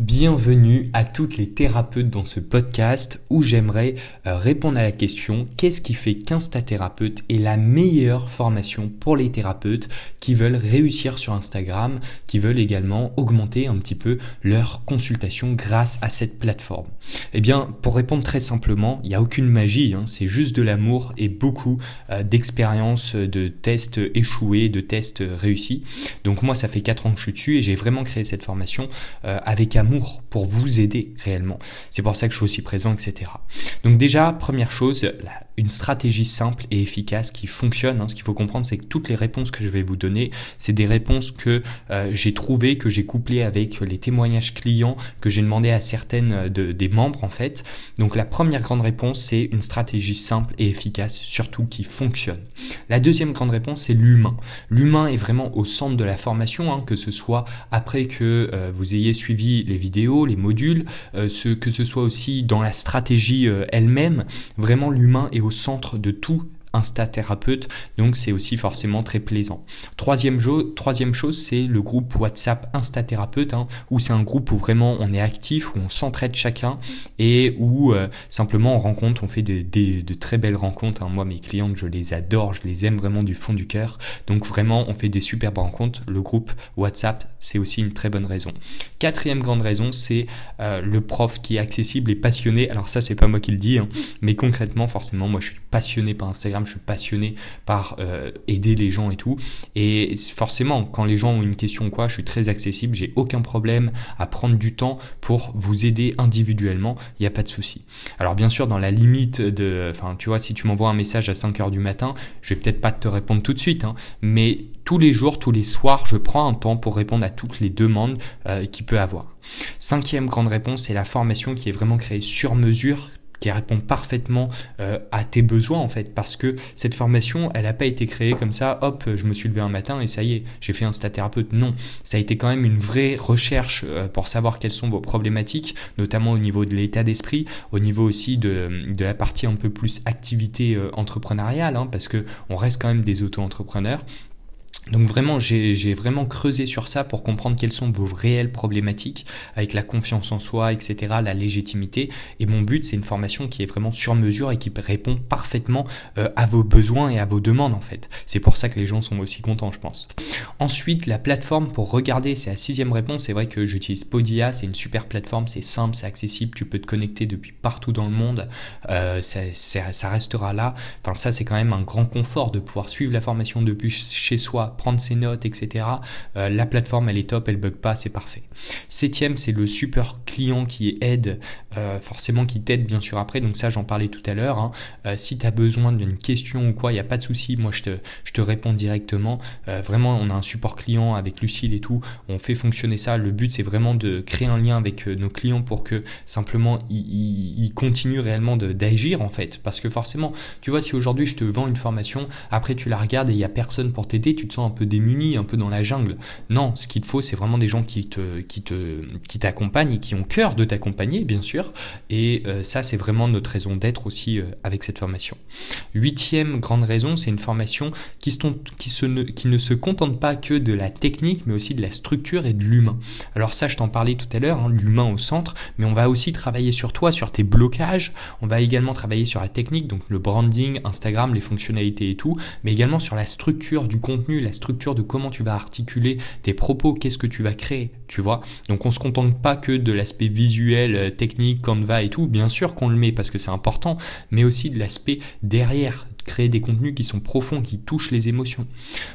Bienvenue à toutes les thérapeutes dans ce podcast où j'aimerais euh, répondre à la question qu'est-ce qui fait qu'Instathérapeute est la meilleure formation pour les thérapeutes qui veulent réussir sur Instagram, qui veulent également augmenter un petit peu leur consultation grâce à cette plateforme? Eh bien, pour répondre très simplement, il n'y a aucune magie, hein, c'est juste de l'amour et beaucoup euh, d'expériences de tests échoués, de tests réussis. Donc moi, ça fait 4 ans que je suis dessus et j'ai vraiment créé cette formation euh, avec amour pour vous aider réellement. C'est pour ça que je suis aussi présent, etc. Donc déjà, première chose, une stratégie simple et efficace qui fonctionne. Hein. Ce qu'il faut comprendre, c'est que toutes les réponses que je vais vous donner, c'est des réponses que euh, j'ai trouvées, que j'ai couplées avec les témoignages clients, que j'ai demandé à certaines de, des membres en fait. Donc la première grande réponse, c'est une stratégie simple et efficace, surtout qui fonctionne. La deuxième grande réponse, c'est l'humain. L'humain est vraiment au centre de la formation, hein, que ce soit après que euh, vous ayez suivi les vidéos, les modules, euh, que ce soit aussi dans la stratégie euh, elle-même. Vraiment, l'humain est au centre de tout Insta-thérapeute, donc c'est aussi forcément très plaisant. Troisième, chose, c'est le groupe WhatsApp Insta-thérapeute, hein, où c'est un groupe où vraiment on est actif, où on s'entraide chacun et où euh, simplement on rencontre, on fait de très belles rencontres. Hein. Moi, mes clientes, je les adore, je les aime vraiment du fond du cœur. Donc vraiment, on fait des superbes rencontres. Le groupe WhatsApp, c'est aussi une très bonne raison. Quatrième grande raison, c'est euh, le prof qui est accessible et passionné. Alors ça, c'est pas moi qui le dis, hein, mais concrètement, forcément, moi, je suis passionné par Instagram je suis passionné par euh, aider les gens et tout. Et forcément, quand les gens ont une question ou quoi, je suis très accessible, j'ai aucun problème à prendre du temps pour vous aider individuellement, il n'y a pas de souci. Alors bien sûr, dans la limite de, enfin tu vois, si tu m'envoies un message à 5 heures du matin, je vais peut-être pas te répondre tout de suite, hein, mais tous les jours, tous les soirs, je prends un temps pour répondre à toutes les demandes euh, qu'il peut avoir. Cinquième grande réponse, c'est la formation qui est vraiment créée sur mesure qui répond parfaitement euh, à tes besoins en fait. Parce que cette formation elle n'a pas été créée comme ça hop je me suis levé un matin et ça y est j'ai fait un thérapeute non. Ça a été quand même une vraie recherche euh, pour savoir quelles sont vos problématiques notamment au niveau de l'état d'esprit au niveau aussi de, de la partie un peu plus activité euh, entrepreneuriale hein, parce que on reste quand même des auto-entrepreneurs donc vraiment, j'ai vraiment creusé sur ça pour comprendre quelles sont vos réelles problématiques avec la confiance en soi, etc., la légitimité. Et mon but, c'est une formation qui est vraiment sur mesure et qui répond parfaitement euh, à vos besoins et à vos demandes en fait. C'est pour ça que les gens sont aussi contents, je pense. Ensuite, la plateforme pour regarder, c'est la sixième réponse. C'est vrai que j'utilise Podia, c'est une super plateforme, c'est simple, c'est accessible, tu peux te connecter depuis partout dans le monde, euh, ça, ça restera là. Enfin, ça, c'est quand même un grand confort de pouvoir suivre la formation depuis chez soi prendre ses notes, etc. Euh, la plateforme, elle est top, elle bug pas, c'est parfait. Septième, c'est le super client qui aide, euh, forcément qui t'aide bien sûr après. Donc ça, j'en parlais tout à l'heure. Hein. Euh, si tu as besoin d'une question ou quoi, il n'y a pas de souci. Moi, je te, je te réponds directement. vraiment, on a un support client avec Lucille et tout. On fait fonctionner ça. Le but, c'est vraiment de créer un lien avec nos clients pour que simplement ils, continuent réellement d'agir en fait. Parce que forcément, tu vois, si aujourd'hui je te vends une formation, après tu la regardes et il n'y a personne pour t'aider, tu te sens un peu démunis, un peu dans la jungle. Non, ce qu'il faut, c'est vraiment des gens qui te, qui te, qui t'accompagnent et qui ont cœur de t'accompagner, bien sûr. Et euh, ça, c'est vraiment notre raison d'être aussi euh, avec cette formation. Huitième grande raison, c'est une formation qui, se, ne, ne se contente pas que de la technique, mais aussi de la structure et de l'humain. Alors ça, je t'en parlais tout à l'heure, hein, l'humain au centre, mais on va aussi travailler sur toi, sur tes blocages. On va également travailler sur la technique, donc le branding, Instagram, les fonctionnalités et tout, mais également sur la structure du contenu, la structure de comment tu vas articuler tes propos, qu'est-ce que tu vas créer, tu vois. Donc on se contente pas que de l'aspect visuel, euh, Canva et tout, bien sûr qu'on le met parce que c'est important, mais aussi de l'aspect derrière, créer des contenus qui sont profonds, qui touchent les émotions.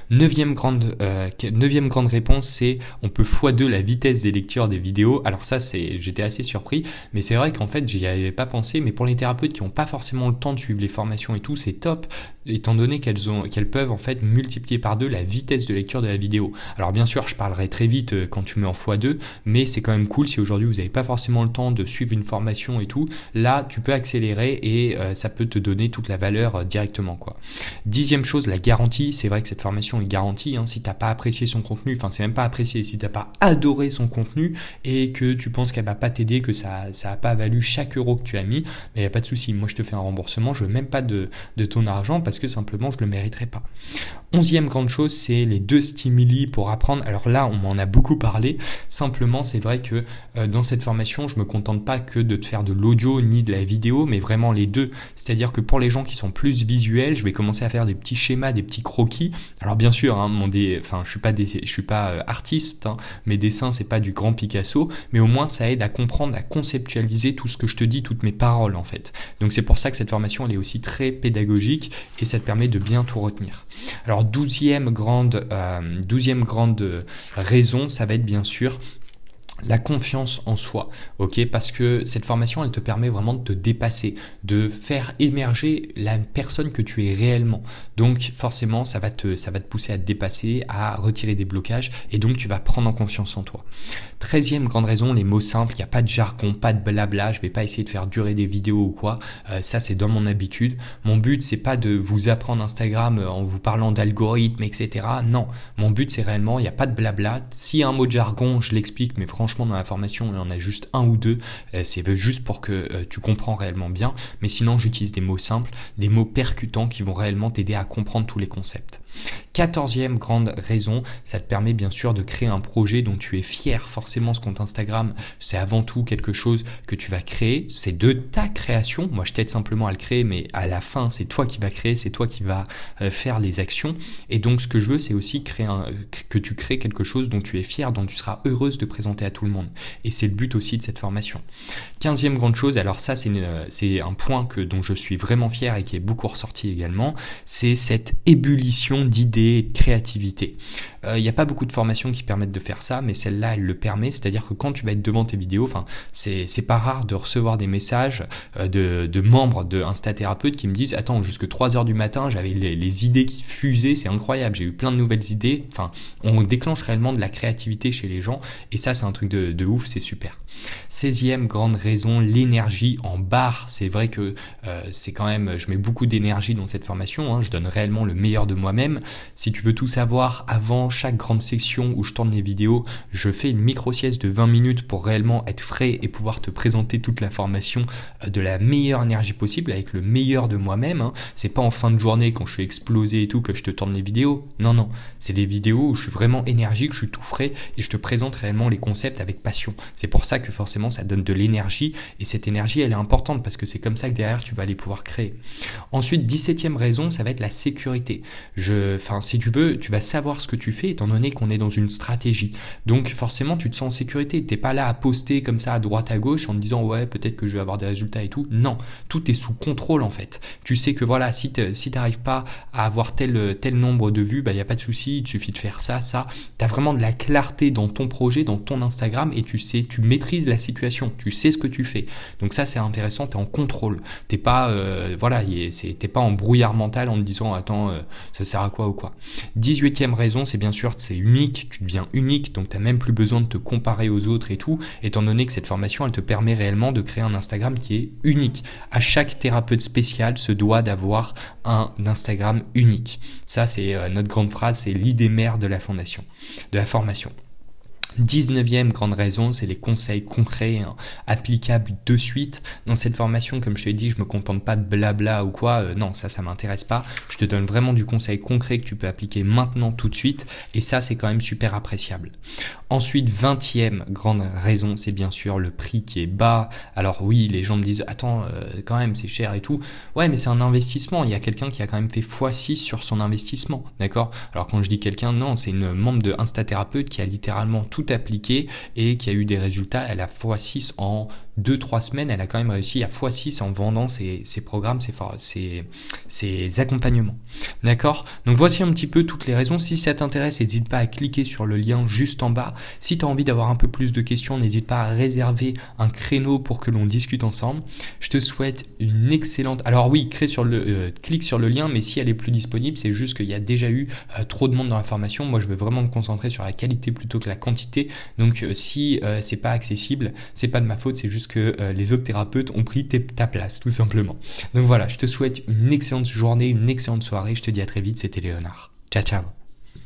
Neuvième grande, euh, neuvième grande réponse, c'est on peut x2 la vitesse des lectures des vidéos. Alors ça, c'est, j'étais assez surpris, mais c'est vrai qu'en fait, j'y avais pas pensé. Mais pour les thérapeutes qui n'ont pas forcément le temps de suivre les formations et tout, c'est top, étant donné qu'elles ont, qu'elles peuvent en fait multiplier par deux la vitesse de lecture de la vidéo. Alors bien sûr, je parlerai très vite euh, quand tu mets en x2, mais c'est quand même cool si aujourd'hui vous n'avez pas forcément le temps de suivre une formation et tout. Là, tu peux accélérer et euh, ça peut te donner toute la valeur directement quoi. Dixième chose, la garantie. C'est vrai que cette formation est garantie. Hein. Si t'as pas apprécié son contenu, enfin c'est même pas apprécié. Si t'as pas adoré son contenu et que tu penses qu'elle va pas t'aider, que ça ça a pas valu chaque euro que tu as mis, il ben, y a pas de souci. Moi je te fais un remboursement. Je veux même pas de, de ton argent parce que simplement je le mériterai pas. Onzième grande chose, c'est les deux stimuli pour apprendre. Alors là, on m'en a beaucoup parlé. Simplement, c'est vrai que euh, dans cette formation, je me contente pas que de te faire de l'audio ni de la vidéo, mais vraiment les deux. C'est-à-dire que pour les gens qui sont plus visuels, je vais commencer à faire des petits schémas, des petits croquis. Alors bien sûr, hein, je suis suis pas euh, artiste. Hein. Mes dessins, c'est pas du grand Picasso, mais au moins ça aide à comprendre, à conceptualiser tout ce que je te dis, toutes mes paroles en fait. Donc c'est pour ça que cette formation, elle est aussi très pédagogique et ça te permet de bien tout retenir. Alors douzième grande, euh, douzième grande raison, ça va être bien sûr la confiance en soi, ok? Parce que cette formation, elle te permet vraiment de te dépasser, de faire émerger la personne que tu es réellement. Donc forcément, ça va te, ça va te pousser à te dépasser, à retirer des blocages, et donc tu vas prendre en confiance en toi. Treizième grande raison, les mots simples. Il n'y a pas de jargon, pas de blabla. Je vais pas essayer de faire durer des vidéos ou quoi. Euh, ça, c'est dans mon habitude. Mon but, c'est pas de vous apprendre Instagram en vous parlant d'algorithmes, etc. Non, mon but, c'est réellement, il n'y a pas de blabla. A un mot de jargon, je l'explique, mais franchement franchement, dans la formation, il y en a juste un ou deux. Euh, c'est juste pour que euh, tu comprends réellement bien. Mais sinon, j'utilise des mots simples, des mots percutants qui vont réellement t'aider à comprendre tous les concepts. Quatorzième grande raison, ça te permet bien sûr de créer un projet dont tu es fier. Forcément, ce compte Instagram, c'est avant tout quelque chose que tu vas créer. C'est de ta création. Moi, je t'aide simplement à le créer, mais à la fin, c'est toi qui vas créer, c'est toi qui vas euh, faire les actions. Et donc, ce que je veux, c'est aussi créer un, que tu crées quelque chose dont tu es fier, dont tu seras heureuse de présenter à tout le monde. Et c'est le but aussi de cette formation. Quinzième grande chose, alors ça, c'est un point que dont je suis vraiment fier et qui est beaucoup ressorti également, c'est cette ébullition d'idées et de créativité. Il euh, n'y a pas beaucoup de formations qui permettent de faire ça, mais celle-là, elle le permet. C'est-à-dire que quand tu vas être devant tes vidéos, enfin, c'est pas rare de recevoir des messages euh, de, de, membres de Instathérapeute qui me disent Attends, jusque 3 heures du matin, j'avais les, idées qui fusaient, c'est incroyable, j'ai eu plein de nouvelles idées. Enfin, on déclenche réellement de la créativité chez les gens, et ça, c'est un truc de, ouf, c'est super. 16e grande raison, l'énergie en barre. C'est vrai que euh, c'est quand même, je mets beaucoup d'énergie dans cette formation, hein. je donne réellement le meilleur de moi-même. Si tu veux tout savoir, avant chaque grande section où je tourne les vidéos, je fais une micro-sieste de 20 minutes pour réellement être frais et pouvoir te présenter toute la formation euh, de la meilleure énergie possible avec le meilleur de moi-même. Hein. C'est pas en fin de journée quand je suis explosé et tout que je te tourne les vidéos. Non, non. C'est des vidéos où je suis vraiment énergique, je suis tout frais et je te présente réellement les concepts avec passion. C'est pour ça que forcément ça donne de l'énergie et cette énergie elle est importante parce que c'est comme ça que derrière tu vas aller pouvoir créer. Ensuite, 17e raison, ça va être la sécurité. Enfin, si tu veux, tu vas savoir ce que tu fais étant donné qu'on est dans une stratégie. Donc forcément, tu te sens en sécurité. T'es pas là à poster comme ça à droite à gauche en te disant ouais peut-être que je vais avoir des résultats et tout. Non, tout est sous contrôle en fait. Tu sais que voilà, si si t'arrives pas à avoir tel tel nombre de vues, bah y a pas de souci, il suffit de faire ça, ça. T'as vraiment de la clarté dans ton projet, dans ton Instagram et tu sais, tu maîtrises la situation, tu sais ce que tu fais. Donc ça c'est intéressant, tu es en contrôle. T'es pas euh, voilà, t'es pas en brouillard mental en te disant attends euh, ça sert à quoi ou quoi. 18e raison, c'est bien sûr c'est unique, tu deviens unique, donc t'as même plus besoin de te comparer aux autres et tout, étant donné que cette formation elle te permet réellement de créer un Instagram qui est unique. À chaque thérapeute spécial se doit d'avoir un Instagram unique. Ça c'est euh, notre grande phrase, c'est l'idée mère de la fondation, de la formation. 19e grande raison, c'est les conseils concrets, hein, applicables de suite. Dans cette formation, comme je t'ai dit, je me contente pas de blabla ou quoi. Euh, non, ça, ça m'intéresse pas. Je te donne vraiment du conseil concret que tu peux appliquer maintenant, tout de suite. Et ça, c'est quand même super appréciable. Ensuite, 20e grande raison, c'est bien sûr le prix qui est bas. Alors oui, les gens me disent, attends, euh, quand même, c'est cher et tout. Ouais, mais c'est un investissement. Il y a quelqu'un qui a quand même fait x6 sur son investissement. D'accord? Alors quand je dis quelqu'un, non, c'est une membre de Instathérapeute qui a littéralement tout appliqué et qui a eu des résultats. Elle a x6 en 2-3 semaines. Elle a quand même réussi à x6 en vendant ses, programmes, ses, ses, accompagnements. D'accord? Donc voici un petit peu toutes les raisons. Si ça t'intéresse, n'hésite pas à cliquer sur le lien juste en bas. Si tu as envie d'avoir un peu plus de questions, n'hésite pas à réserver un créneau pour que l'on discute ensemble. Je te souhaite une excellente... Alors oui, crée sur le, euh, clique sur le lien, mais si elle est plus disponible, c'est juste qu'il y a déjà eu euh, trop de monde dans la formation. Moi, je veux vraiment me concentrer sur la qualité plutôt que la quantité. Donc si c'est pas accessible, c'est pas de ma faute, c'est juste que les autres thérapeutes ont pris ta place, tout simplement. Donc voilà, je te souhaite une excellente journée, une excellente soirée. Je te dis à très vite, c'était Léonard. Ciao ciao